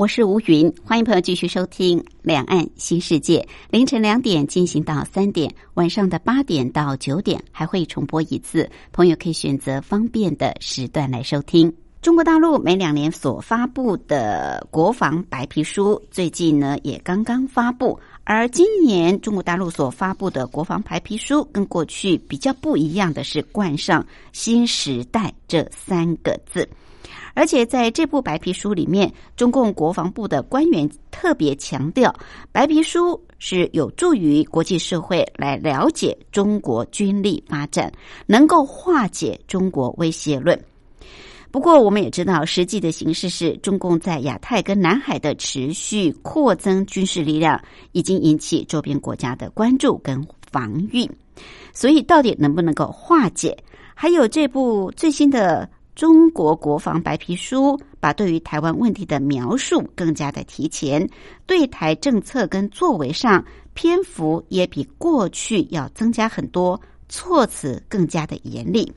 我是吴云，欢迎朋友继续收听《两岸新世界》。凌晨两点进行到三点，晚上的八点到九点还会重播一次，朋友可以选择方便的时段来收听。中国大陆每两年所发布的国防白皮书，最近呢也刚刚发布，而今年中国大陆所发布的国防白皮书，跟过去比较不一样的是冠上“新时代”这三个字。而且在这部白皮书里面，中共国防部的官员特别强调，白皮书是有助于国际社会来了解中国军力发展，能够化解中国威胁论。不过，我们也知道，实际的形势是中共在亚太跟南海的持续扩增军事力量，已经引起周边国家的关注跟防御。所以，到底能不能够化解？还有这部最新的。中国国防白皮书把对于台湾问题的描述更加的提前，对台政策跟作为上篇幅也比过去要增加很多，措辞更加的严厉。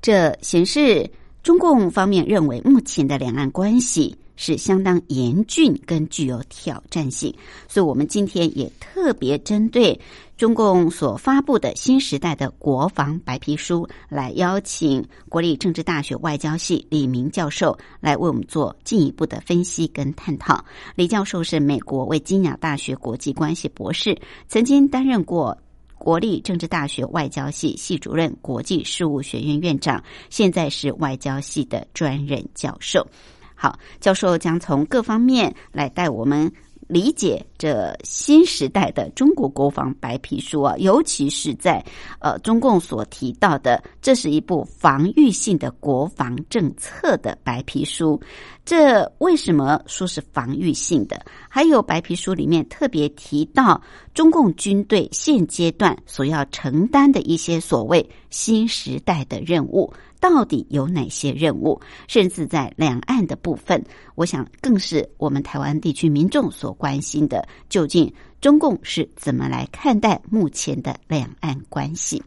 这显示中共方面认为目前的两岸关系。是相当严峻跟具有挑战性，所以我们今天也特别针对中共所发布的新时代的国防白皮书，来邀请国立政治大学外交系李明教授来为我们做进一步的分析跟探讨。李教授是美国维金亚大学国际关系博士，曾经担任过国立政治大学外交系系主任、国际事务学院院长，现在是外交系的专任教授。好，教授将从各方面来带我们理解这新时代的中国国防白皮书啊，尤其是在呃中共所提到的，这是一部防御性的国防政策的白皮书。这为什么说是防御性的？还有白皮书里面特别提到中共军队现阶段所要承担的一些所谓新时代的任务。到底有哪些任务？甚至在两岸的部分，我想更是我们台湾地区民众所关心的。究竟中共是怎么来看待目前的两岸关系？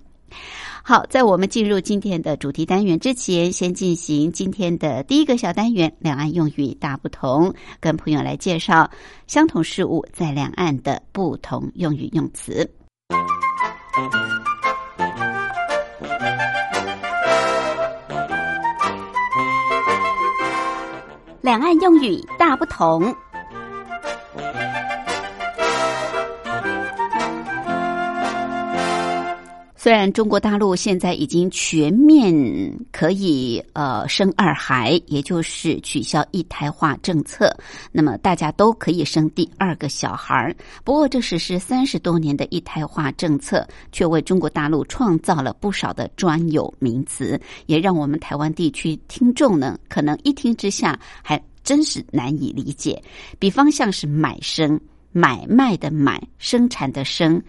好，在我们进入今天的主题单元之前，先进行今天的第一个小单元——两岸用语大不同，跟朋友来介绍相同事物在两岸的不同用语用词。两岸用语大不同。虽然中国大陆现在已经全面可以呃生二孩，也就是取消一胎化政策，那么大家都可以生第二个小孩。不过，这实施三十多年的一胎化政策，却为中国大陆创造了不少的专有名词，也让我们台湾地区听众呢，可能一听之下还真是难以理解。比方像是买生、买卖的买、生产的生。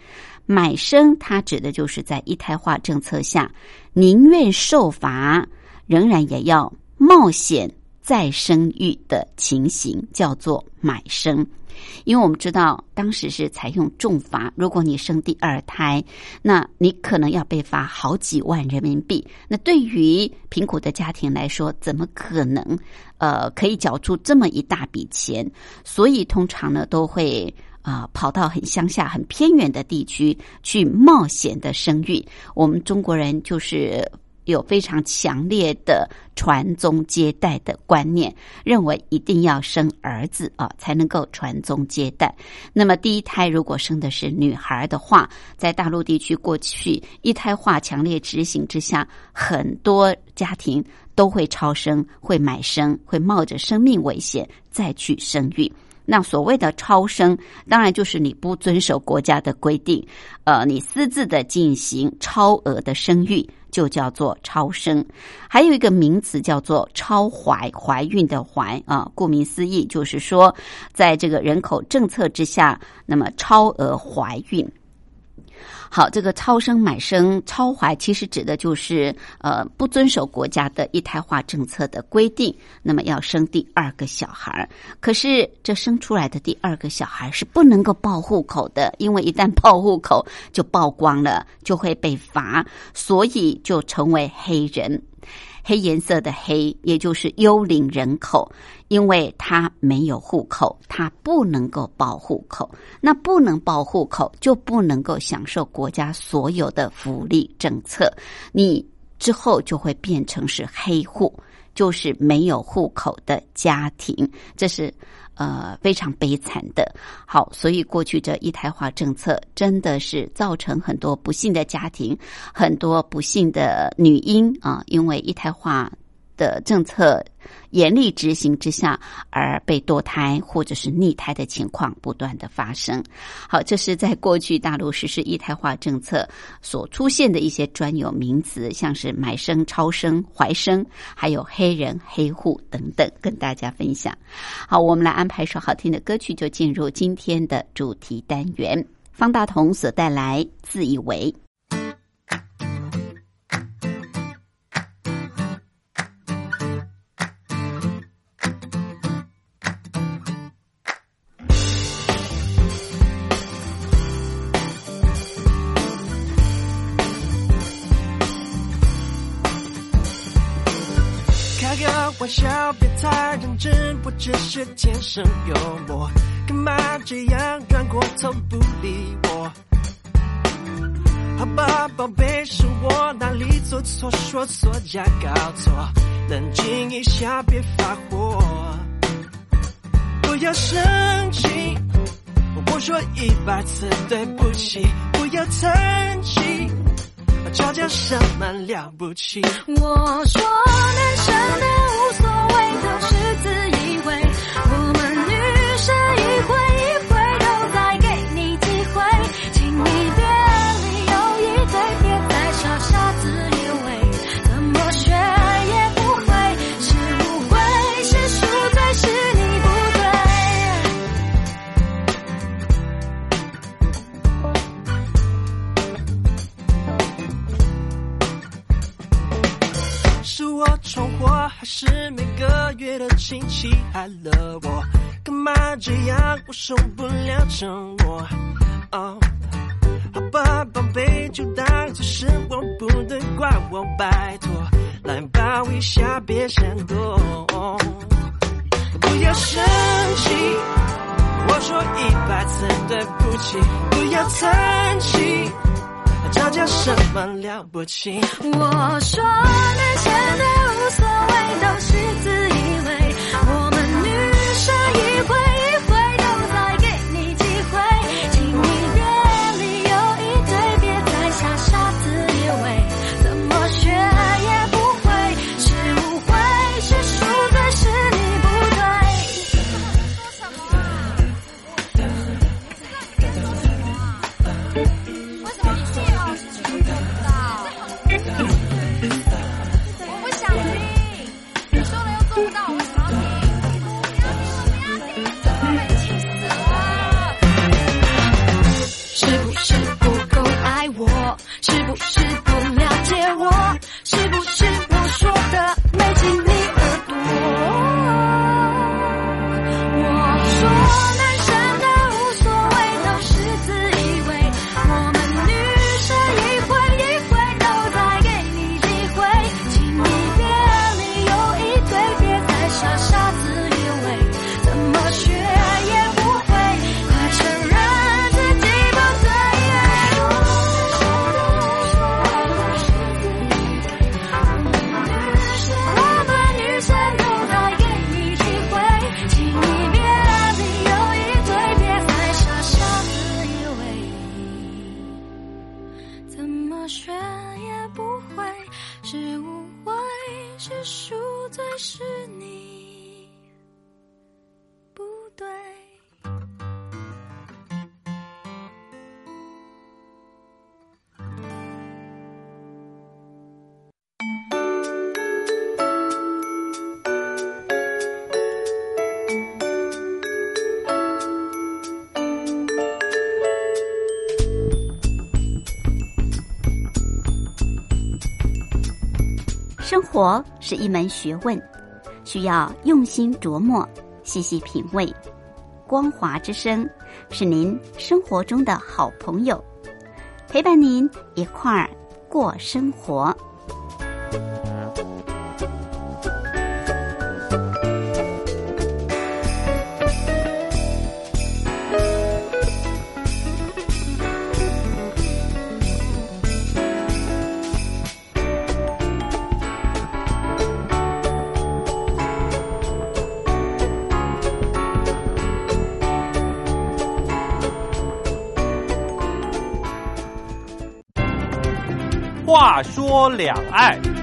买生，它指的就是在一胎化政策下，宁愿受罚，仍然也要冒险再生育的情形，叫做买生。因为我们知道，当时是采用重罚，如果你生第二胎，那你可能要被罚好几万人民币。那对于贫苦的家庭来说，怎么可能呃可以缴出这么一大笔钱？所以通常呢，都会。啊，跑到很乡下、很偏远的地区去冒险的生育，我们中国人就是有非常强烈的传宗接代的观念，认为一定要生儿子啊，才能够传宗接代。那么第一胎如果生的是女孩的话，在大陆地区过去一胎化强烈执行之下，很多家庭都会超生、会买生、会冒着生命危险再去生育。那所谓的超生，当然就是你不遵守国家的规定，呃，你私自的进行超额的生育，就叫做超生。还有一个名词叫做超怀，怀孕的怀啊，顾名思义就是说，在这个人口政策之下，那么超额怀孕。好，这个超生买生超怀，其实指的就是呃不遵守国家的一胎化政策的规定，那么要生第二个小孩可是这生出来的第二个小孩是不能够报户口的，因为一旦报户口就曝光了，就会被罚，所以就成为黑人。黑颜色的黑，也就是幽灵人口，因为他没有户口，他不能够报户口。那不能报户口，就不能够享受国家所有的福利政策。你之后就会变成是黑户，就是没有户口的家庭。这是。呃，非常悲惨的。好，所以过去这一胎化政策真的是造成很多不幸的家庭，很多不幸的女婴啊，因为一胎化。的政策严厉执行之下，而被堕胎或者是逆胎的情况不断的发生。好，这是在过去大陆实施一胎化政策所出现的一些专有名词，像是买生、超生、怀生，还有黑人、黑户等等，跟大家分享。好，我们来安排首好听的歌曲，就进入今天的主题单元。方大同所带来《自以为》。笑别太认真，我只是天生幽默，干嘛这样转过头不理我？好吧，宝贝，是我哪里做错，说错加搞错，冷静一下，别发火，不要生气，我说一百次对不起，不要叹气。吵架什么了不起？我说男生爱了我？干嘛这样？我受不了沉默。哦，好吧，宝贝，就当作是我不对，怪我，拜托，来抱一下，别闪躲。不要生气，我说一百次对不起，不要叹气，吵架什么了不起？我说男生的无所谓都是自活是一门学问，需要用心琢磨、细细品味。光华之声是您生活中的好朋友，陪伴您一块儿过生活。说两岸。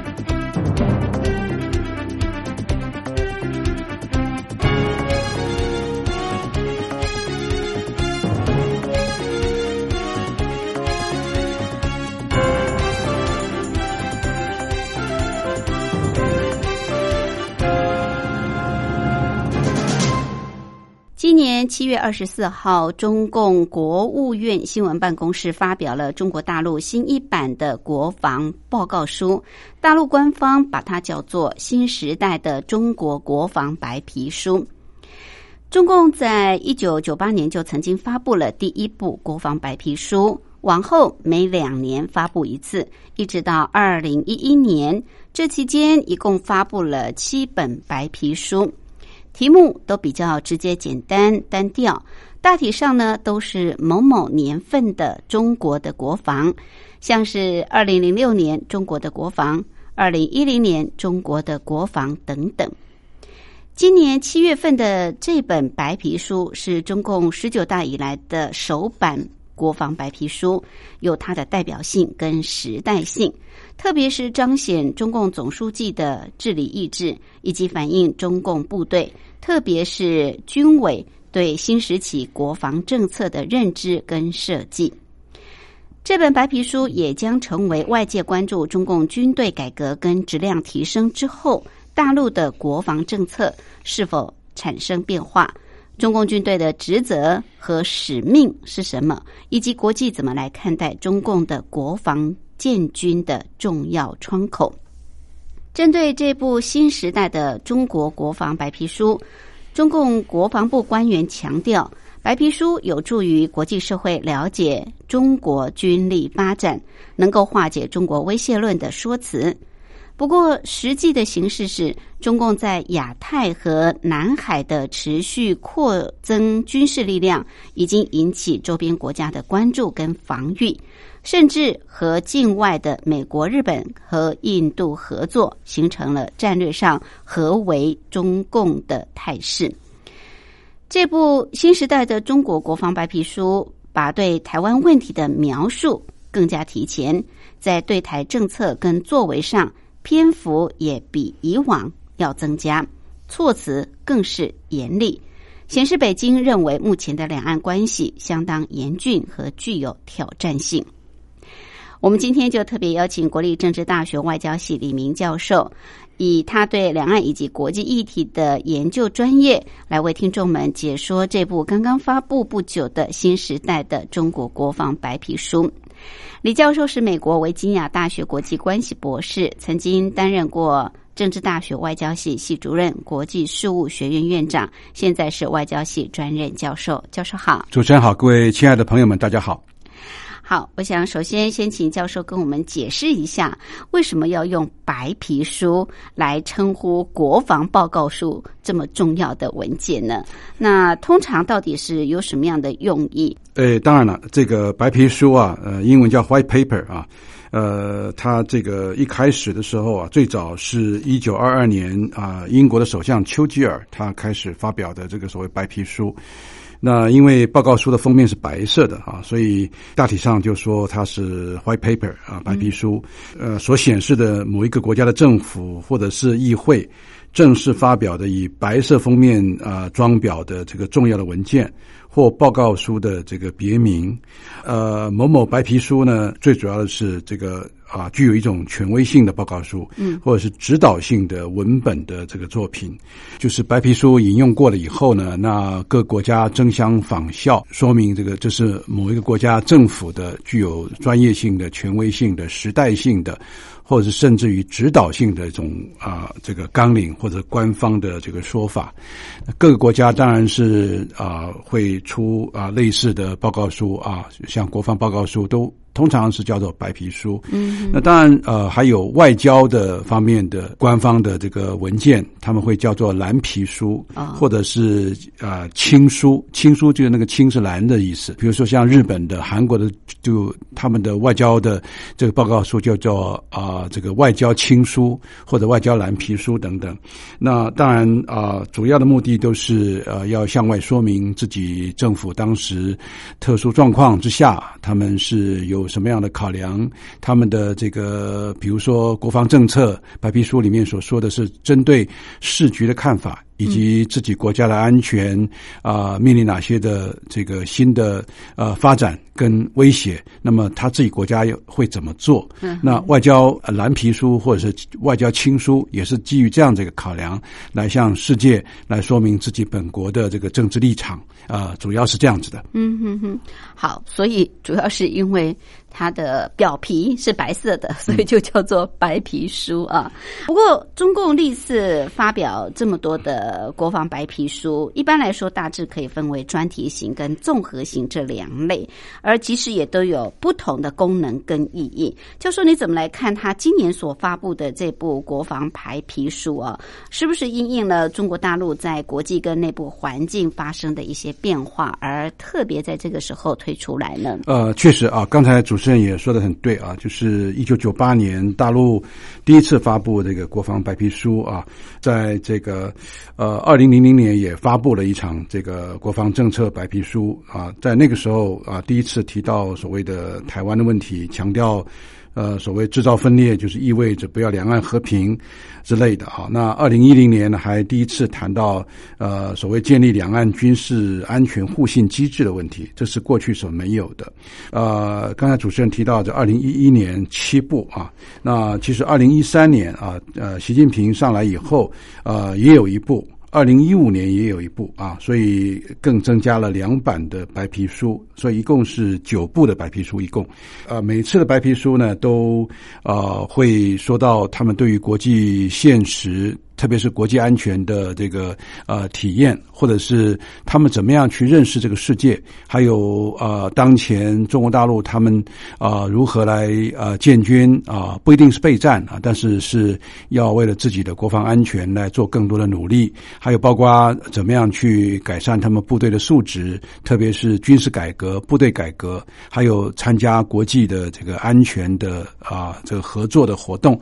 今年七月二十四号，中共国务院新闻办公室发表了中国大陆新一版的国防报告书，大陆官方把它叫做“新时代的中国国防白皮书”。中共在一九九八年就曾经发布了第一部国防白皮书，往后每两年发布一次，一直到二零一一年，这期间一共发布了七本白皮书。题目都比较直接、简单、单调，大体上呢都是某某年份的中国的国防，像是二零零六年中国的国防、二零一零年中国的国防等等。今年七月份的这本白皮书是中共十九大以来的首版国防白皮书，有它的代表性跟时代性。特别是彰显中共总书记的治理意志，以及反映中共部队，特别是军委对新时期国防政策的认知跟设计。这本白皮书也将成为外界关注中共军队改革跟质量提升之后，大陆的国防政策是否产生变化，中共军队的职责和使命是什么，以及国际怎么来看待中共的国防。建军的重要窗口。针对这部新时代的中国国防白皮书，中共国防部官员强调，白皮书有助于国际社会了解中国军力发展，能够化解中国威胁论的说辞。不过，实际的形势是，中共在亚太和南海的持续扩增军事力量，已经引起周边国家的关注跟防御。甚至和境外的美国、日本和印度合作，形成了战略上合围中共的态势。这部新时代的中国国防白皮书，把对台湾问题的描述更加提前，在对台政策跟作为上，篇幅也比以往要增加，措辞更是严厉，显示北京认为目前的两岸关系相当严峻和具有挑战性。我们今天就特别邀请国立政治大学外交系李明教授，以他对两岸以及国际议题的研究专业，来为听众们解说这部刚刚发布不久的新时代的中国国防白皮书。李教授是美国维吉尼亚大学国际关系博士，曾经担任过政治大学外交系系主任、国际事务学院院长，现在是外交系专任教授。教授好，主持人好，各位亲爱的朋友们，大家好。好，我想首先先请教授跟我们解释一下，为什么要用白皮书来称呼国防报告书这么重要的文件呢？那通常到底是有什么样的用意？呃，当然了，这个白皮书啊，呃，英文叫 White Paper 啊，呃，它这个一开始的时候啊，最早是一九二二年啊，英国的首相丘吉尔他开始发表的这个所谓白皮书。那因为报告书的封面是白色的啊，所以大体上就说它是 white paper 啊，白皮书。呃，所显示的某一个国家的政府或者是议会正式发表的以白色封面啊装裱的这个重要的文件或报告书的这个别名。呃，某某白皮书呢，最主要的是这个。啊，具有一种权威性的报告书，嗯，或者是指导性的文本的这个作品，就是白皮书引用过了以后呢，那各国家争相仿效，说明这个这是某一个国家政府的具有专业性的、权威性的、时代性的，或者甚至于指导性的一种啊、这个纲领或者官方的这个说法。各个国家当然是啊、会出啊、类似的报告书啊，像国防报告书都。通常是叫做白皮书，嗯，那当然，呃，还有外交的方面的官方的这个文件，他们会叫做蓝皮书，啊或者是呃青书，青书就是那个青是蓝的意思。比如说像日本的、韩国的，就他们的外交的这个报告书叫做啊、这个外交青书或者外交蓝皮书等等。那当然啊、主要的目的都是呃要向外说明自己政府当时特殊状况之下，他们是有什么样的考量，他们的这个比如说国防政策白皮书里面所说的是针对市局的看法。以及自己国家的安全啊、面临哪些的这个新的呃发展跟威胁，那么他自己国家又会怎么做？那外交呃蓝皮书或者是外交青书，也是基于这样这个考量来向世界来说明自己本国的这个政治立场啊、主要是这样子的。嗯哼哼，好，所以主要是因为它的表皮是白色的，所以就叫做白皮书啊。不过，中共历次发表这么多的国防白皮书，一般来说大致可以分为专题型跟综合型这两类，而其实也都有不同的功能跟意义。教授你怎么来看他今年所发布的这部国防白皮书啊？是不是因应了中国大陆在国际跟内部环境发生的一些变化，而特别在这个时候推出来呢？呃，确实啊，刚才主持人也说的很对啊，就是一九九八年大陆第一次发布这个国防白皮书啊，在这个呃二零零零年也发布了一场这个国防政策白皮书啊，在那个时候啊，第一次提到所谓的台湾的问题，强调。呃，所谓制造分裂，就是意味着不要两岸和平之类的啊。那二零一零年呢，还第一次谈到呃所谓建立两岸军事安全互信机制的问题，这是过去所没有的。呃，刚才主持人提到这二零一一年七部啊，那其实二零一三年啊，呃，习近平上来以后，呃，也有一部。二零一五年也有一部啊，所以更增加了两版的白皮书，所以一共是九部的白皮书，一共，呃，每次的白皮书呢，都呃会说到他们对于国际现实。特别是国际安全的这个呃体验，或者是他们怎么样去认识这个世界，还有呃当前中国大陆他们啊、如何来呃建军啊、不一定是备战啊，但是是要为了自己的国防安全来做更多的努力，还有包括怎么样去改善他们部队的素质，特别是军事改革、部队改革，还有参加国际的这个安全的啊、这个合作的活动。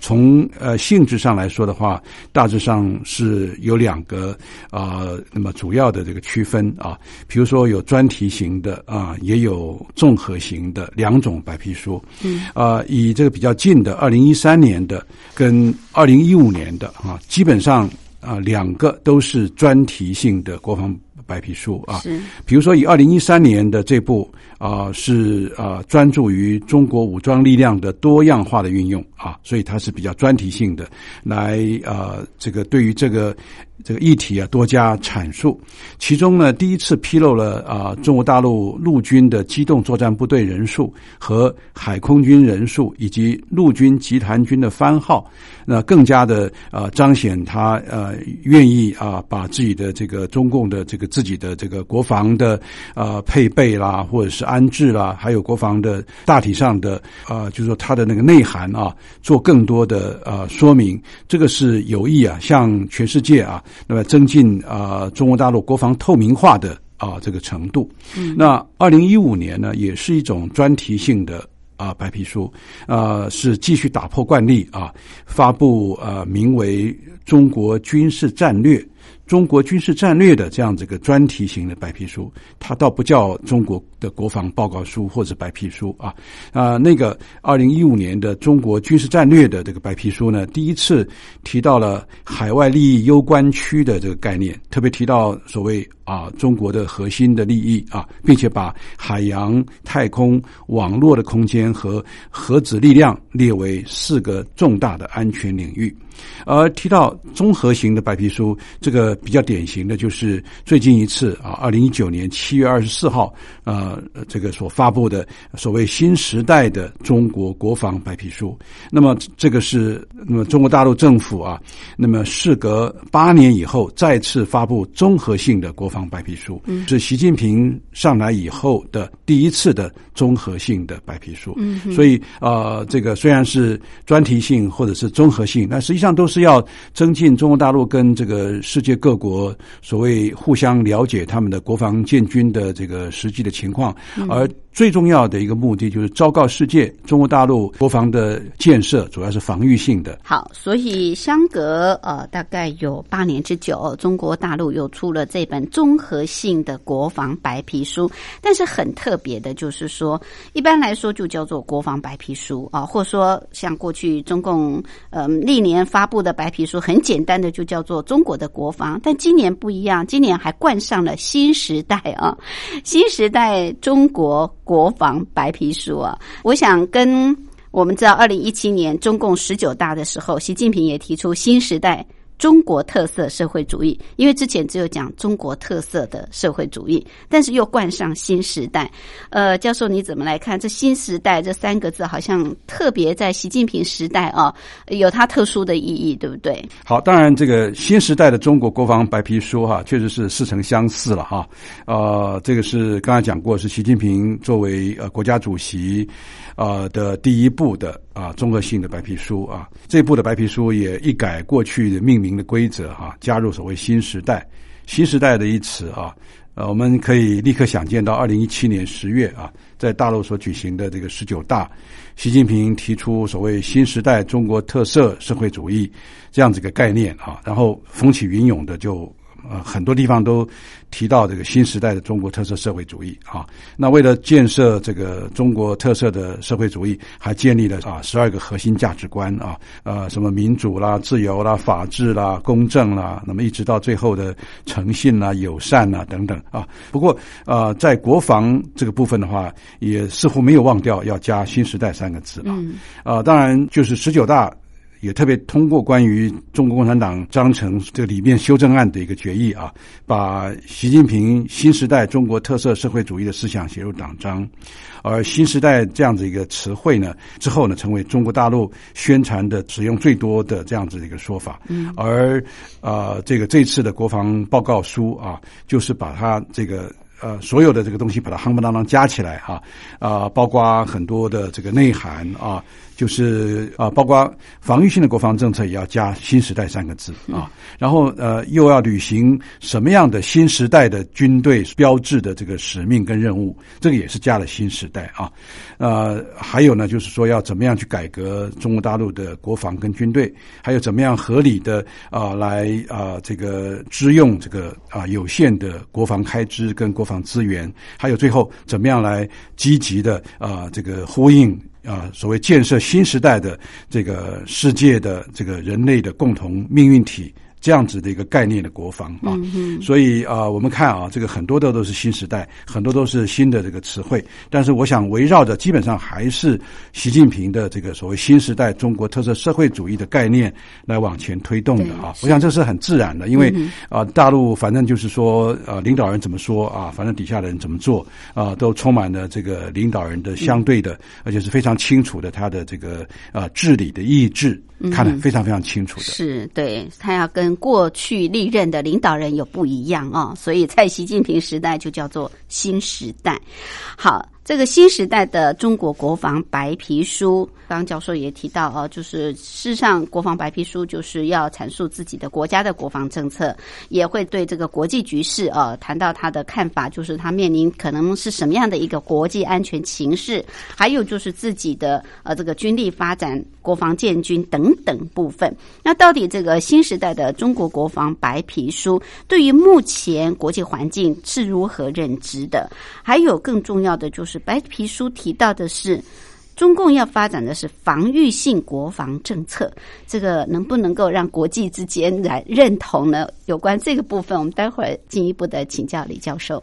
从呃性质上来说的话，大致上是有两个啊、那么主要的这个区分啊，比如说有专题型的啊、也有综合型的两种白皮书。嗯，啊、以这个比较近的二零一三年的跟二零一五年的啊，基本上啊、两个都是专题性的国防白皮书啊。是比如说，以二零一三年的这部啊、是啊、专注于中国武装力量的多样化的运用啊，所以它是比较专题性的，来啊、这个对于这个这个议题啊多加阐述。其中呢，第一次披露了啊、中国大陆陆军的机动作战部队人数和海空军人数，以及陆军集团军的番号，那更加的啊、彰显他呃愿意啊、把自己的这个中共的这个自己的这个国防的呃配备啦，或者是安置啦，还有国防的大体上的啊、就是说它的那个内涵啊，做更多的呃说明，这个是有意啊，向全世界啊，那么增进啊、中国大陆国防透明化的啊这个程度。那二零一五年呢，也是一种专题性的。啊，白皮书，呃，是继续打破惯例啊，发布呃名为《中国军事战略》。中国军事战略的这样这个专题型的白皮书，它倒不叫中国的国防报告书或者白皮书啊啊、那个二零一五年的中国军事战略的这个白皮书呢，第一次提到了海外利益攸关区的这个概念，特别提到所谓啊中国的核心的利益啊，并且把海洋、太空、网络的空间和核子力量列为四个重大的安全领域。而提到综合型的白皮书，这个个比较典型的就是最近一次啊，二零一九年七月二十四号，呃，这个所发布的所谓新时代的中国国防白皮书。那么这个是那么中国大陆政府啊，那么事隔八年以后再次发布综合性的国防白皮书，是习近平上来以后的第一次的综合性的白皮书。嗯，所以呃，这个虽然是专题性或者是综合性，但实际上都是要增进中国大陆跟这个世界各国所谓互相了解他们的国防建军的这个实际的情况，而最重要的一个目的就是昭告世界，中国大陆国防的建设主要是防御性的。好，所以相隔呃大概有八年之久，中国大陆又出了这本综合性的国防白皮书。但是很特别的就是说，一般来说就叫做国防白皮书啊，或者说像过去中共呃历年发布的白皮书，很简单的就叫做中国的国防。但今年不一样，今年还冠上了新时代啊，新时代中国国防白皮书啊，我想跟。我们知道，二零一七年中共十九大的时候，习近平也提出新时代中国特色社会主义。因为之前只有讲中国特色的社会主义，但是又冠上新时代。呃，教授你怎么来看这新时代这三个字？好像特别在习近平时代啊，有它特殊的意义，对不对？好，当然这个新时代的中国国防白皮书哈，确实是似曾相似了哈。呃，这个是刚才讲过，是习近平作为呃国家主席。啊的第一部的啊综合性的白皮书啊，这部的白皮书也一改过去的命名的规则啊，加入所谓新时代，新时代的一词啊，呃，我们可以立刻想见到二零一七年十月啊，在大陆所举行的这个十九大，习近平提出所谓新时代中国特色社会主义这样子一个概念啊，然后风起云涌的就。呃，很多地方都提到这个新时代的中国特色社会主义啊。那为了建设这个中国特色的社会主义，还建立了啊十二个核心价值观啊，呃，什么民主啦、自由啦、法治啦、公正啦，那么一直到最后的诚信啦、友善啦等等啊。不过呃，在国防这个部分的话，也似乎没有忘掉要加“新时代”三个字啊。啊，当然就是十九大。也特别通过关于中国共产党章程这个里面修正案的一个决议啊，把习近平新时代中国特色社会主义的思想写入党章，而新时代这样子一个词汇呢，之后呢，成为中国大陆宣传的使用最多的这样子的一个说法。嗯，而啊，这个这次的国防报告书啊，就是把它这个。呃，所有的这个东西把它夯不啷当加起来哈，啊，包括很多的这个内涵啊，就是啊，包括防御性的国防政策也要加“新时代”三个字啊，然后呃，又要履行什么样的新时代的军队标志的这个使命跟任务，这个也是加了“新时代”啊，呃，还有呢，就是说要怎么样去改革中国大陆的国防跟军队，还有怎么样合理的啊来啊这个支用这个啊有限的国防开支跟国防资源，还有最后怎么样来积极的啊，这个呼应啊，所谓建设新时代的这个世界的这个人类的共同命运体。这样子的一个概念的国防啊，所以啊，我们看啊，这个很多的都是新时代，很多都是新的这个词汇。但是，我想围绕着基本上还是习近平的这个所谓新时代中国特色社会主义的概念来往前推动的啊。我想这是很自然的，因为啊，大陆反正就是说啊，领导人怎么说啊，反正底下的人怎么做啊，都充满了这个领导人的相对的，而且是非常清楚的他的这个啊治理的意志。看得非常非常清楚的，是对他要跟过去历任的领导人有不一样啊，所以在习近平时代就叫做新时代。好。这个新时代的中国国防白皮书，刚教授也提到啊，就是事实上国防白皮书就是要阐述自己的国家的国防政策，也会对这个国际局势啊谈到他的看法，就是他面临可能是什么样的一个国际安全形势，还有就是自己的呃这个军力发展、国防建军等等部分。那到底这个新时代的中国国防白皮书对于目前国际环境是如何认知的？还有更重要的就是。白皮书提到的是，中共要发展的是防御性国防政策，这个能不能够让国际之间来认同呢？有关这个部分，我们待会儿进一步的请教李教授。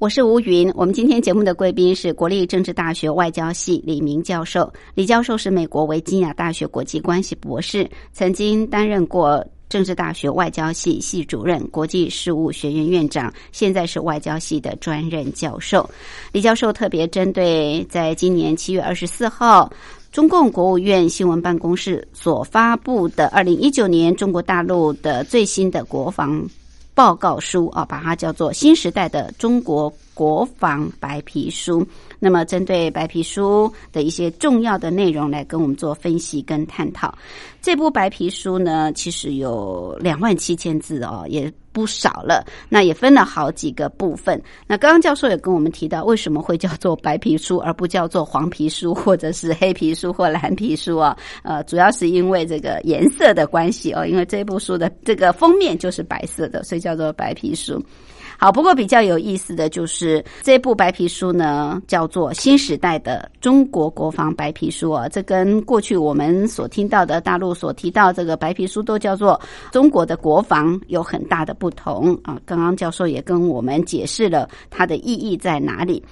我是吴云。我们今天节目的贵宾是国立政治大学外交系李明教授。李教授是美国维吉尼亚大学国际关系博士，曾经担任过政治大学外交系系主任、国际事务学院院长，现在是外交系的专任教授。李教授特别针对在今年七月二十四号。中共国务院新闻办公室所发布的二零一九年中国大陆的最新的国防报告书啊，把它叫做新时代的中国国防白皮书。那么，针对白皮书的一些重要的内容来跟我们做分析跟探讨。这部白皮书呢，其实有两万七千字哦，也不少了。那也分了好几个部分。那刚刚教授也跟我们提到，为什么会叫做白皮书，而不叫做黄皮书，或者是黑皮书或蓝皮书啊？呃，主要是因为这个颜色的关系哦，因为这部书的这个封面就是白色的，所以叫做白皮书。好，不过比较有意思的就是这部白皮书呢，叫做《新时代的中国国防白皮书》啊，这跟过去我们所听到的大陆所提到这个白皮书都叫做中国的国防有很大的不同啊。刚刚教授也跟我们解释了它的意义在哪里。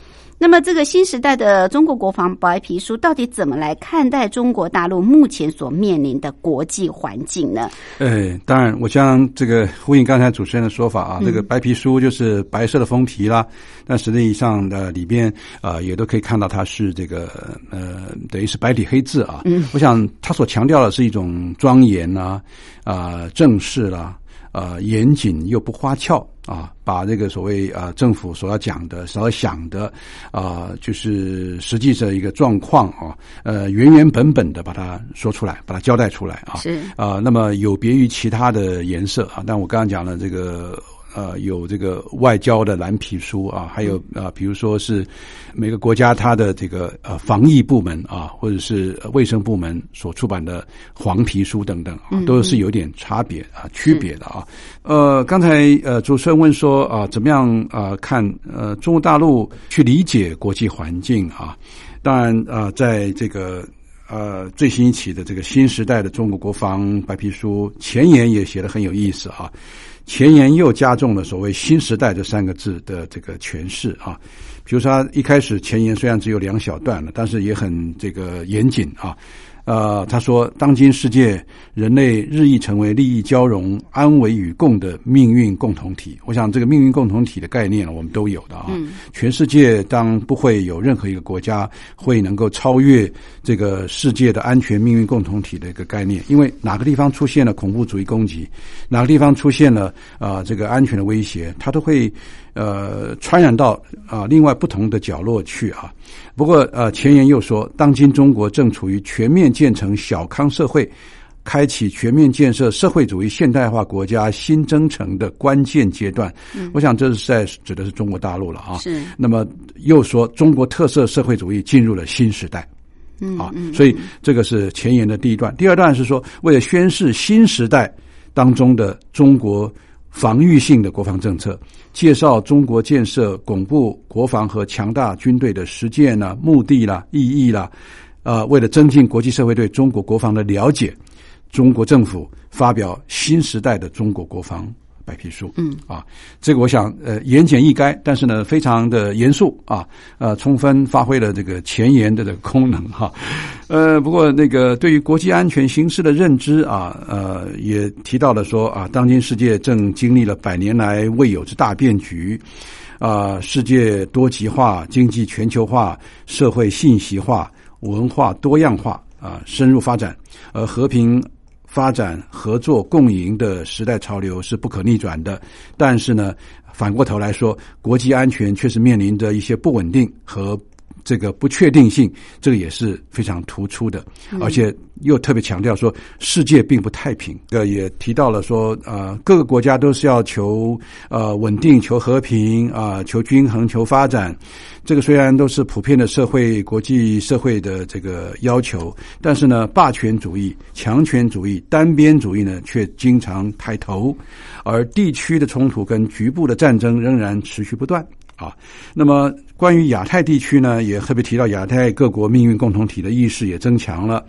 那么，这个新时代的中国国防白皮书到底怎么来看待中国大陆目前所面临的国际环境呢？呃，当然，我将这个呼应刚才主持人的说法啊，这个白皮书就是白色的封皮啦，但实际上的里边啊，也都可以看到它是这个呃，等于是白底黑字啊。嗯，我想它所强调的是一种庄严呐，啊，正式啦。呃，严谨又不花俏啊，把这个所谓啊政府所要讲的、所要想的啊，就是实际的一个状况啊，呃，原原本本的把它说出来，把它交代出来啊。是啊，那么有别于其他的颜色啊，但我刚刚讲了这个。呃，有这个外交的蓝皮书啊，还有啊，比如说是每个国家它的这个呃防疫部门啊，或者是卫生部门所出版的黄皮书等等啊，都是有点差别啊、区别的啊。呃，刚才呃主持人问说啊，怎么样啊看呃中国大陆去理解国际环境啊？当然啊，在这个呃最新一期的这个新时代的中国国防白皮书前言也写的很有意思啊。前言又加重了所谓“新时代”这三个字的这个诠释啊，比如说一开始前言虽然只有两小段了，但是也很这个严谨啊。呃，他说，当今世界人类日益成为利益交融、安危与共的命运共同体。我想，这个命运共同体的概念，我们都有的啊。全世界当不会有任何一个国家会能够超越这个世界的安全命运共同体的一个概念，因为哪个地方出现了恐怖主义攻击，哪个地方出现了啊这个安全的威胁，它都会。呃，传染到啊，另外不同的角落去啊。不过呃，前言又说，当今中国正处于全面建成小康社会、开启全面建设社会主义现代化国家新征程的关键阶段。嗯，我想这是在指的是中国大陆了啊。是。那么又说，中国特色社会主义进入了新时代。嗯啊，所以这个是前言的第一段。第二段是说，为了宣示新时代当中的中国。防御性的国防政策，介绍中国建设巩固国防和强大军队的实践呢、目的啦、意义啦，呃，为了增进国际社会对中国国防的了解，中国政府发表新时代的中国国防。白皮书，嗯啊，这个我想呃言简意赅，但是呢非常的严肃啊，呃充分发挥了这个前沿的这个功能哈，呃不过那个对于国际安全形势的认知啊，呃也提到了说啊，当今世界正经历了百年来未有之大变局，啊世界多极化、经济全球化、社会信息化、文化多样化啊深入发展，而和平。发展、合作、共赢的时代潮流是不可逆转的。但是呢，反过头来说，国际安全确实面临着一些不稳定和这个不确定性，这个也是非常突出的。而且又特别强调说，世界并不太平。呃，也提到了说，呃，各个国家都是要求呃稳定、求和平啊、求均衡、求发展。这个虽然都是普遍的社会、国际社会的这个要求，但是呢，霸权主义、强权主义、单边主义呢，却经常抬头，而地区的冲突跟局部的战争仍然持续不断啊。那么，关于亚太地区呢，也特别提到亚太各国命运共同体的意识也增强了。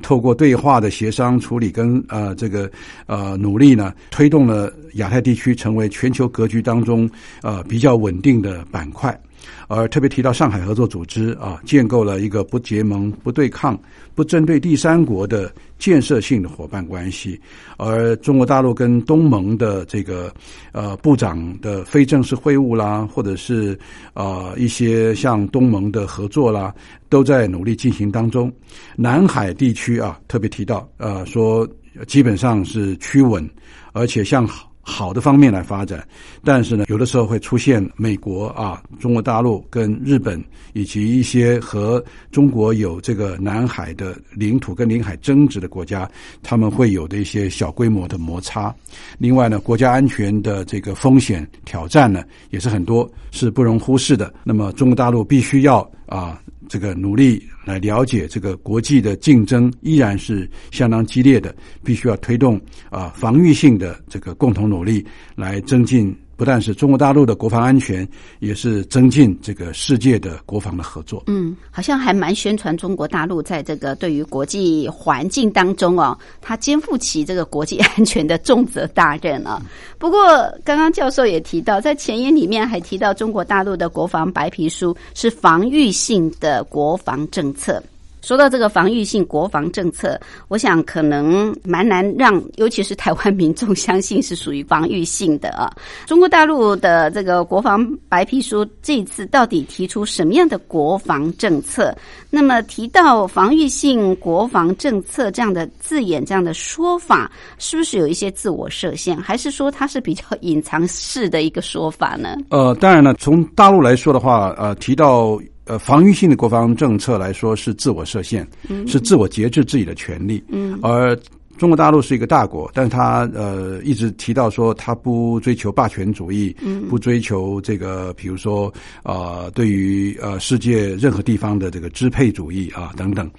透过对话的协商处理跟呃这个呃努力呢，推动了亚太地区成为全球格局当中呃比较稳定的板块。而特别提到上海合作组织啊，建构了一个不结盟、不对抗、不针对第三国的建设性的伙伴关系。而中国大陆跟东盟的这个呃部长的非正式会晤啦，或者是呃一些像东盟的合作啦，都在努力进行当中。南海地区啊，特别提到呃说基本上是趋稳，而且向好。的方面来发展，但是呢，有的时候会出现美国啊、中国大陆跟日本以及一些和中国有这个南海的领土跟领海争执的国家，他们会有的一些小规模的摩擦。另外呢，国家安全的这个风险挑战呢，也是很多，是不容忽视的。那么，中国大陆必须要啊。这个努力来了解这个国际的竞争依然是相当激烈的，必须要推动啊防御性的这个共同努力来增进。不但是中国大陆的国防安全，也是增进这个世界的国防的合作。嗯，好像还蛮宣传中国大陆在这个对于国际环境当中哦，它肩负起这个国际安全的重责大任啊。不过，刚刚教授也提到，在前言里面还提到中国大陆的国防白皮书是防御性的国防政策。说到这个防御性国防政策，我想可能蛮难让，尤其是台湾民众相信是属于防御性的啊。中国大陆的这个国防白皮书这一次到底提出什么样的国防政策？那么提到防御性国防政策这样的字眼、这样的说法，是不是有一些自我设限，还是说它是比较隐藏式的一个说法呢？呃，当然了，从大陆来说的话，呃，提到。呃，防御性的国防政策来说是自我设限，是自我节制自己的权利。嗯，而中国大陆是一个大国，但是他呃一直提到说他不追求霸权主义，嗯，不追求这个比如说啊对于呃世界任何地方的这个支配主义啊等等。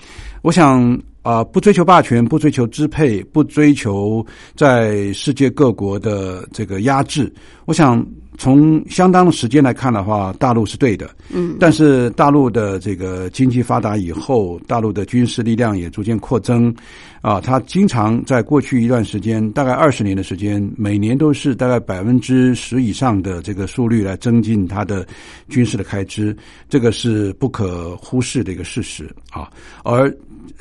我想啊不追求霸权，不追求支配，不追求在世界各国的这个压制。我想。从相当的时间来看的话，大陆是对的。嗯，但是大陆的这个经济发达以后，大陆的军事力量也逐渐扩增。啊，它经常在过去一段时间，大概二十年的时间，每年都是大概百分之十以上的这个速率来增进它的军事的开支，这个是不可忽视的一个事实啊。而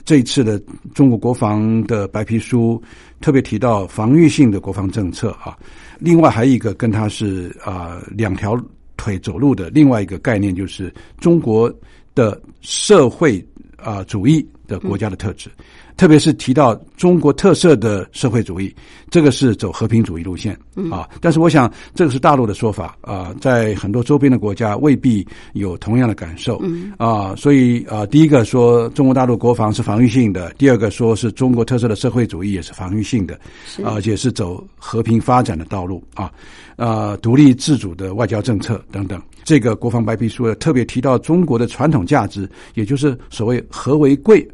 这一次的中国国防的白皮书特别提到防御性的国防政策啊。另外还有一个跟它是啊两条腿走路的另外一个概念，就是中国的社会啊主义的国家的特质。特别是提到中国特色的社会主义，这个是走和平主义路线啊。但是我想，这个是大陆的说法啊，在很多周边的国家未必有同样的感受啊。所以啊，第一个说中国大陆国防是防御性的，第二个说是中国特色的社会主义也是防御性的，而且是走和平发展的道路啊啊，独立自主的外交政策等等。这个国防白皮书特别提到中国的传统价值，也就是所谓“和为贵”。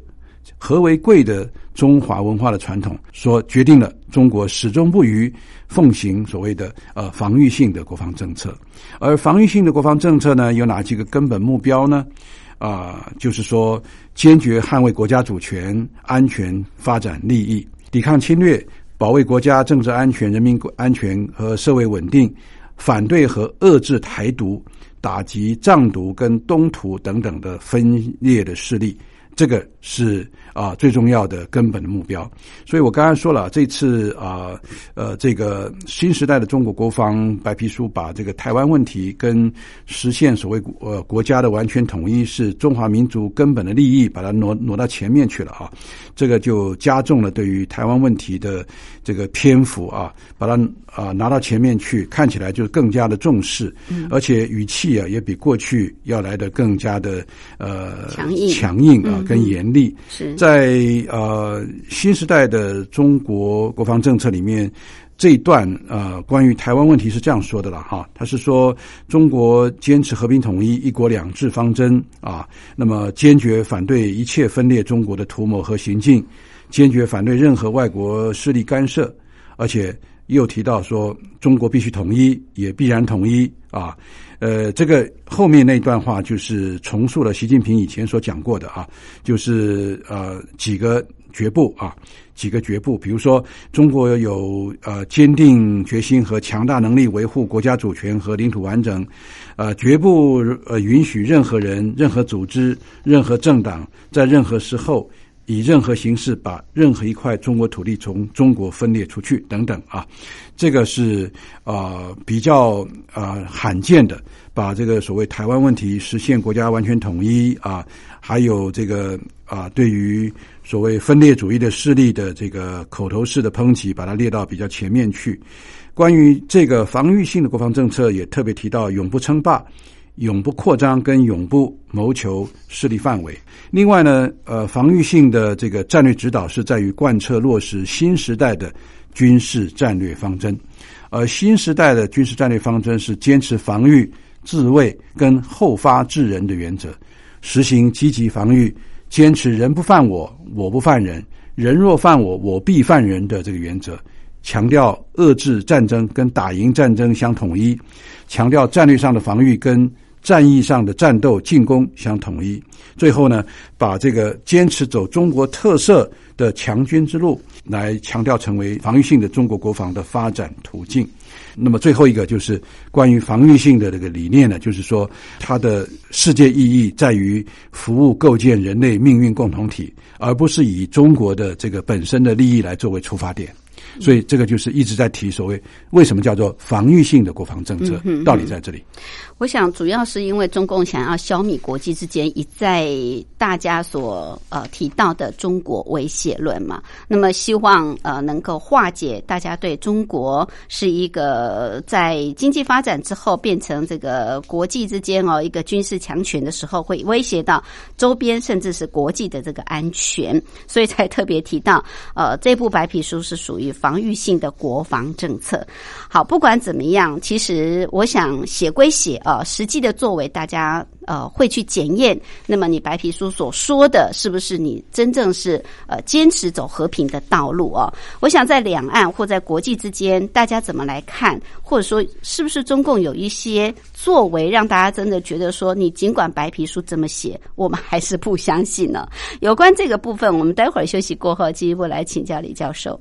和为贵的中华文化的传统，所决定了中国始终不渝奉行所谓的呃防御性的国防政策。而防御性的国防政策呢，有哪几个根本目标呢？啊，就是说坚决捍卫国家主权、安全、发展利益，抵抗侵略，保卫国家政治安全、人民安全和社会稳定，反对和遏制台独，打击藏独跟东土等等的分裂的势力。这个是啊最重要的根本的目标。所以我刚才说了，这次啊呃这个新时代的中国国防白皮书，把这个台湾问题跟实现所谓呃国家的完全统一是中华民族根本的利益，把它挪挪到前面去了啊。这个就加重了对于台湾问题的这个篇幅啊，把它啊拿到前面去，看起来就更加的重视，而且语气啊也比过去要来的更加的呃强硬。强硬啊跟严厉。是在呃新时代的中国国防政策里面，这一段呃关于台湾问题是这样说的了哈，他是说中国坚持和平统一、一国两制方针啊，那么坚决反对一切分裂中国的图谋和行径，坚决反对任何外国势力干涉，而且又提到说中国必须统一，也必然统一啊。呃，这个后面那段话就是重塑了习近平以前所讲过的啊，就是呃几个绝不啊，几个绝不，比如说中国有呃坚定决心和强大能力维护国家主权和领土完整，呃绝不呃允许任何人、任何组织、任何政党在任何时候。以任何形式把任何一块中国土地从中国分裂出去等等啊，这个是呃比较呃罕见的，把这个所谓台湾问题实现国家完全统一啊，还有这个啊对于所谓分裂主义的势力的这个口头式的抨击，把它列到比较前面去。关于这个防御性的国防政策，也特别提到永不称霸。永不扩张跟永不谋求势力范围。另外呢，呃，防御性的这个战略指导是在于贯彻落实新时代的军事战略方针，而新时代的军事战略方针是坚持防御、自卫跟后发制人的原则，实行积极防御，坚持人不犯我，我不犯人，人若犯我，我必犯人的这个原则，强调遏制战争跟打赢战争相统一，强调战略上的防御跟战役上的战斗进攻相统一，最后呢，把这个坚持走中国特色的强军之路，来强调成为防御性的中国国防的发展途径。那么最后一个就是关于防御性的这个理念呢，就是说它的世界意义在于服务构建人类命运共同体，而不是以中国的这个本身的利益来作为出发点。所以这个就是一直在提所谓为什么叫做防御性的国防政策，道理在这里。我想主要是因为中共想要消弭国际之间一再大家所呃提到的中国威胁论嘛，那么希望呃能够化解大家对中国是一个在经济发展之后变成这个国际之间哦一个军事强权的时候会威胁到周边甚至是国际的这个安全，所以才特别提到呃这部白皮书是属于防御性的国防政策。好，不管怎么样，其实我想写归写啊，实际的作为大家呃会去检验。那么你白皮书所说的是不是你真正是呃坚持走和平的道路啊？我想在两岸或在国际之间，大家怎么来看，或者说是不是中共有一些作为，让大家真的觉得说，你尽管白皮书这么写，我们还是不相信呢？有关这个部分，我们待会儿休息过后进一步来请教李教授。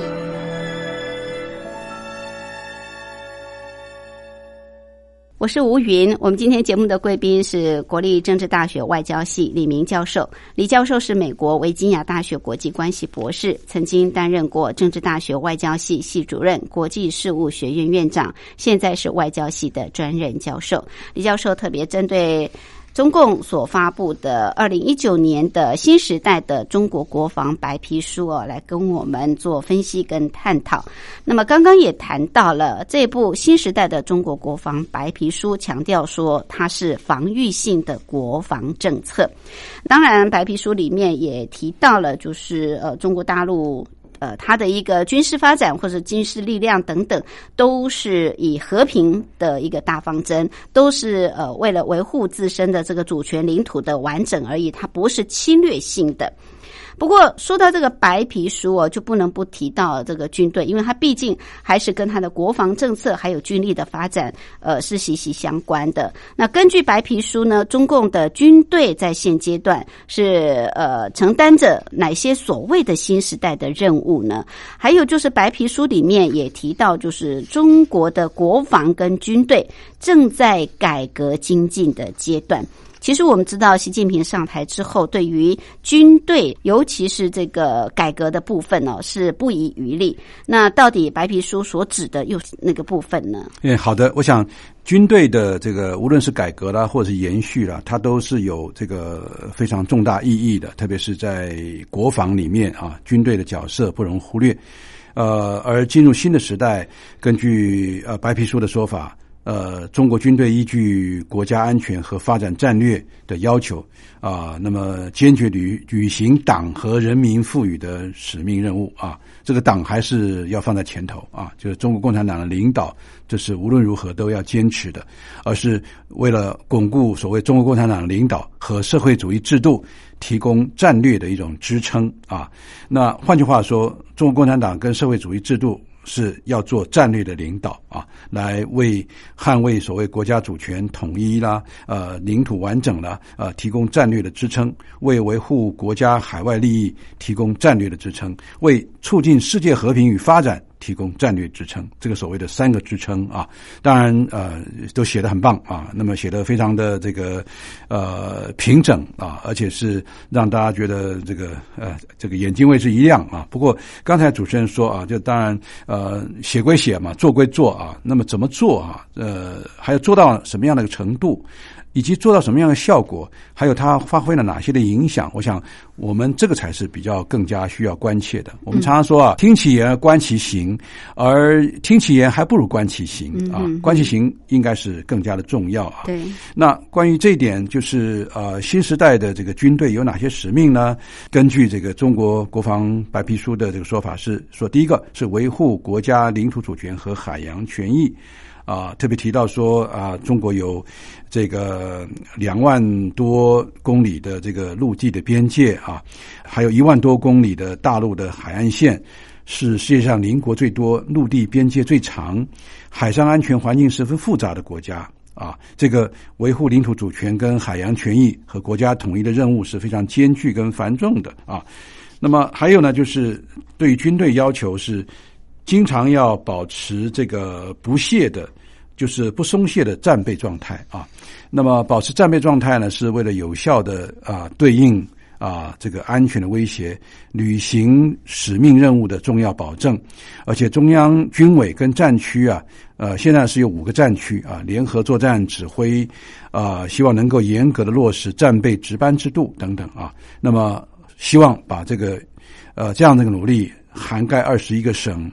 我是吴云，我们今天节目的贵宾是国立政治大学外交系李明教授。李教授是美国维吉尼亚大学国际关系博士，曾经担任过政治大学外交系系主任、国际事务学院院长，现在是外交系的专任教授。李教授特别针对。中共所发布的二零一九年的新时代的中国国防白皮书哦，来跟我们做分析跟探讨。那么刚刚也谈到了这部新时代的中国国防白皮书，强调说它是防御性的国防政策。当然，白皮书里面也提到了，就是呃，中国大陆。呃，它的一个军事发展或者军事力量等等，都是以和平的一个大方针，都是呃为了维护自身的这个主权领土的完整而已，它不是侵略性的。不过说到这个白皮书哦，就不能不提到这个军队，因为它毕竟还是跟它的国防政策还有军力的发展，呃，是息息相关的。那根据白皮书呢，中共的军队在现阶段是呃承担着哪些所谓的新时代的任务呢？还有就是白皮书里面也提到，就是中国的国防跟军队正在改革精进的阶段。其实我们知道，习近平上台之后，对于军队，尤其是这个改革的部分呢，是不遗余力。那到底白皮书所指的又是那个部分呢？嗯，好的，我想军队的这个无论是改革啦，或者是延续啦，它都是有这个非常重大意义的，特别是在国防里面啊，军队的角色不容忽略。呃，而进入新的时代，根据呃白皮书的说法。呃，中国军队依据国家安全和发展战略的要求啊，那么坚决履履行党和人民赋予的使命任务啊，这个党还是要放在前头啊，就是中国共产党的领导，这是无论如何都要坚持的，而是为了巩固所谓中国共产党领导和社会主义制度提供战略的一种支撑啊。那换句话说，中国共产党跟社会主义制度。是要做战略的领导啊，来为捍卫所谓国家主权统一啦、呃领土完整啦、呃提供战略的支撑，为维护国家海外利益提供战略的支撑，为促进世界和平与发展。提供战略支撑，这个所谓的三个支撑啊，当然呃都写的很棒啊，那么写的非常的这个呃平整啊，而且是让大家觉得这个呃这个眼睛为之一亮啊。不过刚才主持人说啊，就当然呃写归写嘛，做归做啊，那么怎么做啊？呃，还要做到什么样的一个程度？以及做到什么样的效果，还有它发挥了哪些的影响？我想，我们这个才是比较更加需要关切的。我们常常说啊，听其言观其行，而听其言还不如观其行啊。观其行应该是更加的重要啊。对。那关于这一点，就是呃，新时代的这个军队有哪些使命呢？根据这个中国国防白皮书的这个说法是说，第一个是维护国家领土主权和海洋权益。啊，特别提到说啊，中国有这个两万多公里的这个陆地的边界啊，还有一万多公里的大陆的海岸线，是世界上邻国最多、陆地边界最长、海上安全环境十分复杂的国家啊。这个维护领土主权跟海洋权益和国家统一的任务是非常艰巨跟繁重的啊。那么还有呢，就是对军队要求是。经常要保持这个不懈的，就是不松懈的战备状态啊。那么保持战备状态呢，是为了有效的啊对应啊这个安全的威胁，履行使命任务的重要保证。而且中央军委跟战区啊，呃，现在是有五个战区啊，联合作战指挥啊，希望能够严格的落实战备值班制度等等啊。那么希望把这个呃这样的一个努力涵盖二十一个省。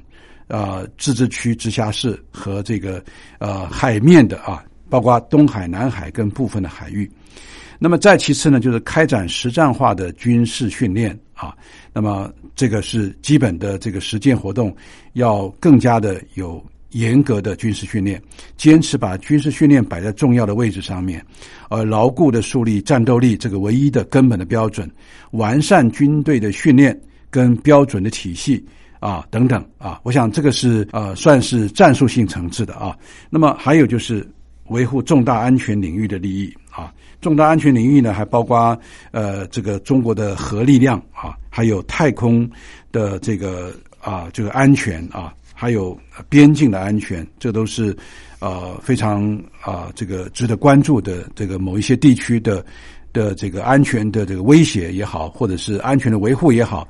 呃，自治区、直辖市和这个呃海面的啊，包括东海、南海跟部分的海域。那么再其次呢，就是开展实战化的军事训练啊。那么这个是基本的这个实践活动，要更加的有严格的军事训练，坚持把军事训练摆在重要的位置上面，而牢固的树立战斗力这个唯一的根本的标准，完善军队的训练跟标准的体系啊等等啊，我想这个是呃算是战术性层次的啊。那么还有就是维护重大安全领域的利益啊，重大安全领域呢还包括呃这个中国的核力量啊，还有太空的这个啊这个安全啊。还有边境的安全，这都是呃非常啊这个值得关注的这个某一些地区的的这个安全的这个威胁也好，或者是安全的维护也好，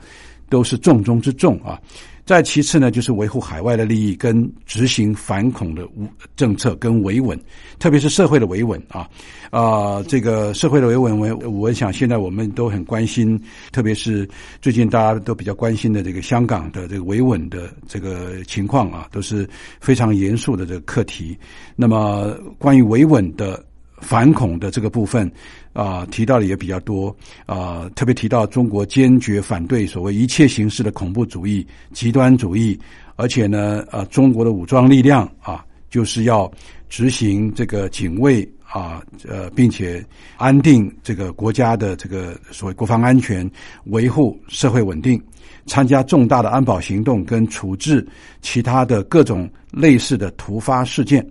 都是重中之重啊。再其次呢，就是维护海外的利益跟执行反恐的政策跟维稳，特别是社会的维稳啊啊，这个社会的维稳，我我想现在我们都很关心，特别是最近大家都比较关心的这个香港的这个维稳的这个情况啊，都是非常严肃的这个课题。那么关于维稳的。反恐的这个部分啊，提到的也比较多啊，特别提到中国坚决反对所谓一切形式的恐怖主义、极端主义，而且呢，呃，中国的武装力量啊，就是要执行这个警卫啊，呃，并且安定这个国家的这个所谓国防安全，维护社会稳定，参加重大的安保行动跟处置其他的各种类似的突发事件。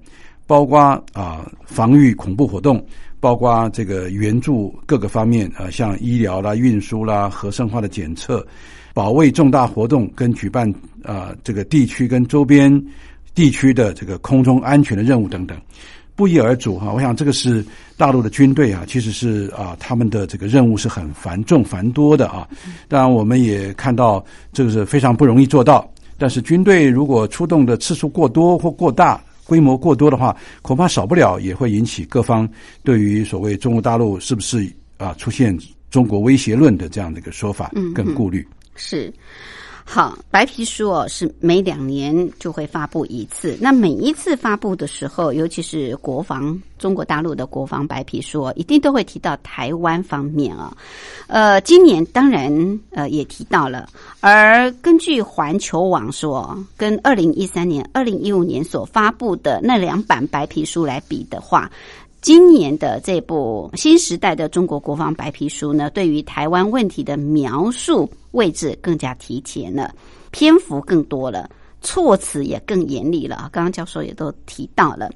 包括啊，防御恐怖活动，包括这个援助各个方面啊，像医疗啦、运输啦、核生化的检测，保卫重大活动跟举办啊这个地区跟周边地区的这个空中安全的任务等等，不一而足哈。我想这个是大陆的军队啊，其实是啊他们的这个任务是很繁重繁多的啊。当然，我们也看到这个是非常不容易做到。但是军队如果出动的次数过多或过大，规模过多的话，恐怕少不了也会引起各方对于所谓中国大陆是不是啊出现中国威胁论的这样的一个说法跟顾虑。是。好，白皮书哦是每两年就会发布一次。那每一次发布的时候，尤其是国防中国大陆的国防白皮书，一定都会提到台湾方面啊。呃，今年当然呃也提到了。而根据环球网说，跟二零一三年、二零一五年所发布的那两版白皮书来比的话，今年的这部新时代的中国国防白皮书呢，对于台湾问题的描述。位置更加提前了，篇幅更多了，措辞也更严厉了。刚刚教授也都提到了。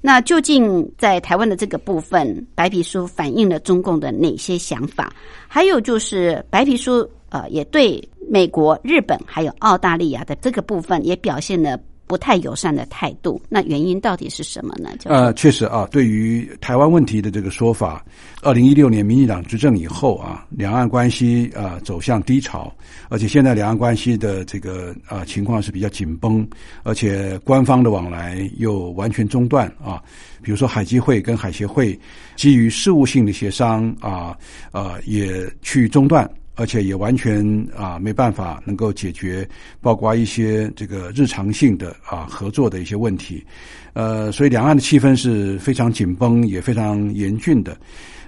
那究竟在台湾的这个部分，白皮书反映了中共的哪些想法？还有就是白皮书呃，也对美国、日本还有澳大利亚的这个部分也表现了。不太友善的态度，那原因到底是什么呢？呃，确实啊，对于台湾问题的这个说法，二零一六年民进党执政以后啊，两岸关系啊走向低潮，而且现在两岸关系的这个啊情况是比较紧绷，而且官方的往来又完全中断啊，比如说海基会跟海协会基于事务性的协商啊啊也去中断。而且也完全啊没办法能够解决，包括一些这个日常性的啊合作的一些问题，呃，所以两岸的气氛是非常紧绷，也非常严峻的。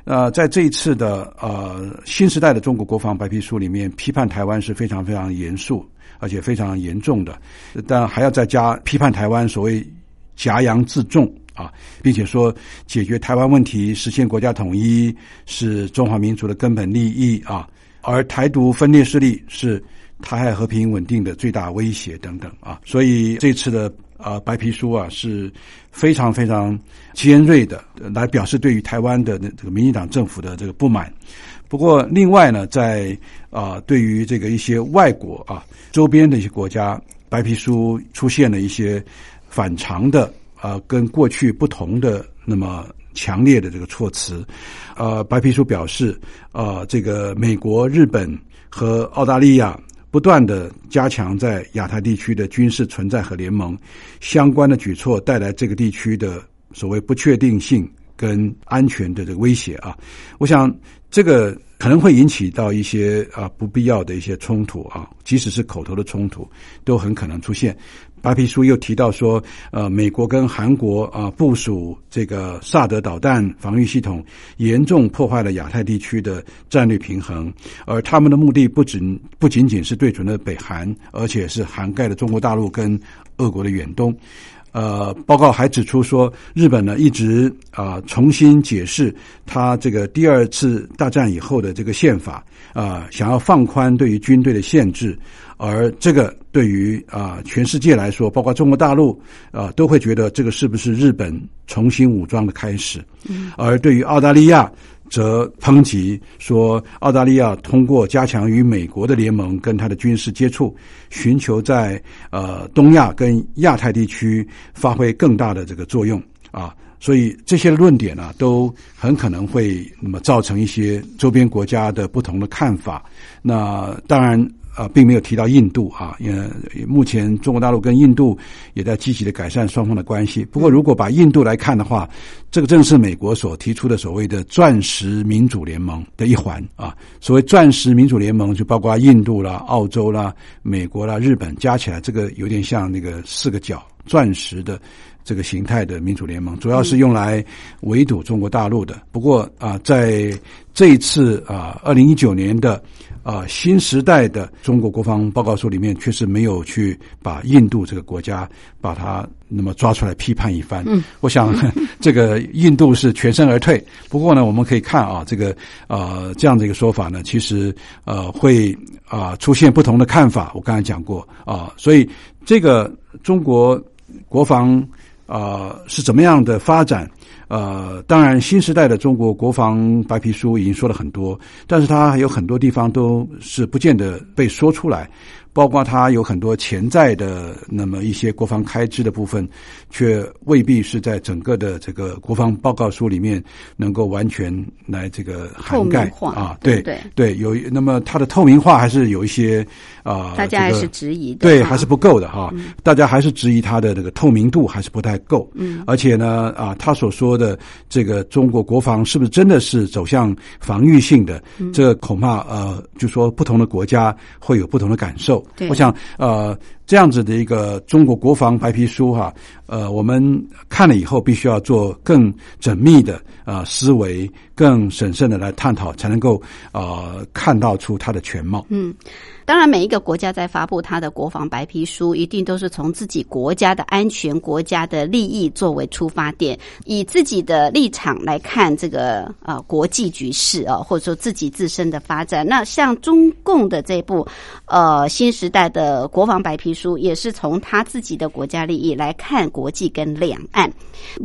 呃，在这一次的呃新时代的中国国防白皮书里面，批判台湾是非常非常严肃，而且非常严重的，但还要再加批判台湾所谓夹洋自重啊，并且说解决台湾问题、实现国家统一是中华民族的根本利益啊。而台独分裂势力是台海和平稳定的最大威胁等等啊，所以这次的啊白皮书啊是非常非常尖锐的，来表示对于台湾的这个民进党政府的这个不满。不过，另外呢，在啊对于这个一些外国啊周边的一些国家，白皮书出现了一些反常的啊跟过去不同的那么。强烈的这个措辞，呃，白皮书表示，呃，这个美国、日本和澳大利亚不断的加强在亚太地区的军事存在和联盟，相关的举措带来这个地区的所谓不确定性跟安全的这个威胁啊，我想这个可能会引起到一些啊不必要的一些冲突啊，即使是口头的冲突，都很可能出现。白皮书又提到说，呃，美国跟韩国啊部署这个萨德导弹防御系统，严重破坏了亚太地区的战略平衡。而他们的目的不仅不仅仅是对准了北韩，而且是涵盖了中国大陆跟俄国的远东。呃，报告还指出说，日本呢一直啊、重新解释他这个第二次大战以后的这个宪法啊、想要放宽对于军队的限制，而这个对于啊、全世界来说，包括中国大陆啊、都会觉得这个是不是日本重新武装的开始？嗯而对于澳大利亚。则抨击说，澳大利亚通过加强与美国的联盟跟他的军事接触，寻求在呃东亚跟亚太地区发挥更大的这个作用啊。所以这些论点呢、都很可能会那么造成一些周边国家的不同的看法。那当然。啊，并没有提到印度啊，也目前中国大陆跟印度也在积极的改善双方的关系。不过，如果把印度来看的话，这个正是美国所提出的所谓的“钻石民主联盟”的一环啊。所谓“钻石民主联盟”，就包括印度啦、澳洲啦、美国啦、日本加起来，这个有点像那个四个角钻石的这个形态的民主联盟，主要是用来围堵中国大陆的。不过啊，在这一次啊，二零一九年的啊新时代的中国国防报告书里面，确实没有去把印度这个国家把它那么抓出来批判一番。嗯，我想 这个印度是全身而退。不过呢，我们可以看啊，这个呃这样的一个说法呢，其实呃会啊、出现不同的看法。我刚才讲过啊、所以这个中国国防啊、是怎么样的发展？呃，当然，新时代的中国国防白皮书已经说了很多，但是它还有很多地方都是不见得被说出来，包括它有很多潜在的那么一些国防开支的部分，却未必是在整个的这个国防报告书里面能够完全来这个涵盖化啊，对对有那么它的透明化还是有一些啊，大家还是质疑的，对，还是不够的哈。大家还是质疑它的这个透明度还是不太够。嗯，而且呢，啊，他所说的这个中国国防是不是真的是走向防御性的？这恐怕呃，就说不同的国家会有不同的感受。对我想呃，这样子的一个中国国防白皮书哈，呃，我们看了以后必须要做更缜密的啊、思维，更审慎的来探讨，才能够呃看到出它的全貌。嗯，当然，每一个国家在发布它的国防白皮书，一定都是从自己国家的安全、国家的利益作为出发点，以自己的立场来看这个呃国际局势啊、或者说自己自身的发展。那像中共的这部呃新时代的国防白皮书，也是从他自己的国家利益来看国际跟两岸。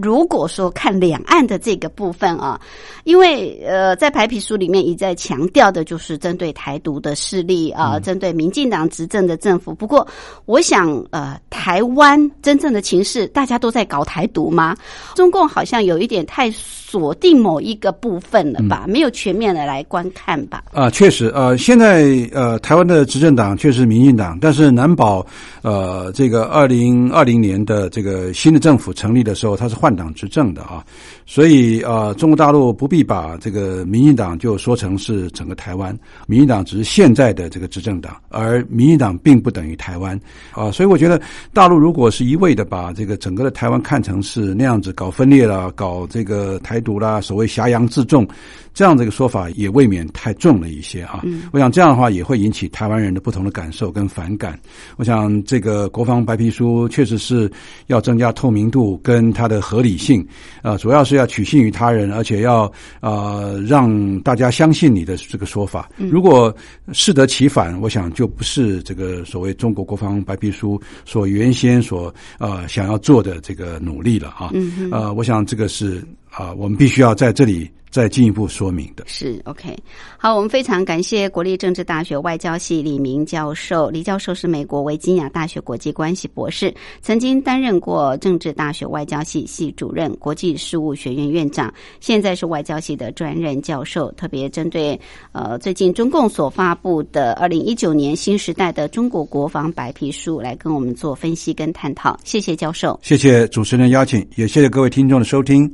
如果说看两岸的这个部分啊，因为呃，在白皮书里面一再强调的就是针对台独的势力啊、针对民进党执政的政府。不过，我想呃，台湾真正的情势，大家都在搞台独吗？中共好像有一点太锁定某一个部分了吧，没有全面的来观看吧。啊，确实，呃，现在呃，台湾的执政党确实民进党，但是难保，呃，这个二零二零年的这个新的政府成立的时候，它是换党执政的啊，所以呃，中国大陆不必把这个民进党就说成是整个台湾，民进党只是现在的这个执政党，而民进党并不等于台湾。啊，所以我觉得大陆如果是一味的把这个整个的台湾看成是那样子搞分裂了，搞这个台独啦，所谓挟洋自重，这样的一个说法也未免太重了一些啊。我想这样的话也会引起台湾人的不同的感受跟反感。我想这个国防白皮书确实是要增加透明度跟它的合理性，呃，主要是要取信于他人，而且要呃让大家相信你的这个说法。如果适得其反，我想就不是这个所谓中国国防白皮书所原先所呃想要做的这个努力了啊。呃，我想这个是啊、我们必须要在这里再进一步说明的。是 OK，好，我们非常感谢国立政治大学外交系李明教授。李教授是美国维吉尼亚大学国际关系博士，曾经担任过政治大学外交系系主任、国际事务学院院长，现在是外交系的专任教授。特别针对呃最近中共所发布的二零一九年新时代的中国国防白皮书，来跟我们做分析跟探讨。谢谢教授。谢谢主持人邀请，也谢谢各位听众的收听。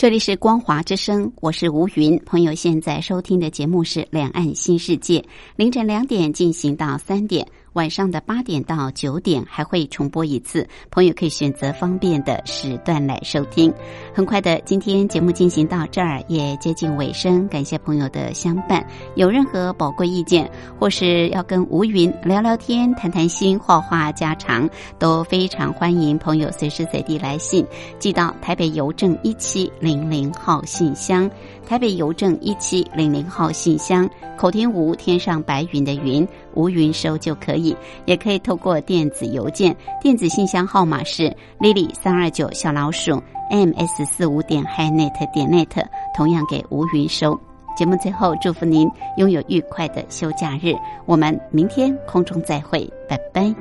这里是光华之声，我是吴云。朋友现在收听的节目是《两岸新世界》，凌晨两点进行到三点。晚上的八点到九点还会重播一次，朋友可以选择方便的时段来收听。很快的，今天节目进行到这儿也接近尾声，感谢朋友的相伴。有任何宝贵意见，或是要跟吴云聊聊天、谈谈心、话话家常，都非常欢迎朋友随时随地来信，寄到台北邮政一七零零号信箱。台北邮政一七零零号信箱，口天吴天上白云的云，吴云收就可以，也可以透过电子邮件，电子信箱号码是 lily 三二九小老鼠 ms 四五点 hinet 点 net，同样给吴云收。节目最后祝福您拥有愉快的休假日，我们明天空中再会，拜拜。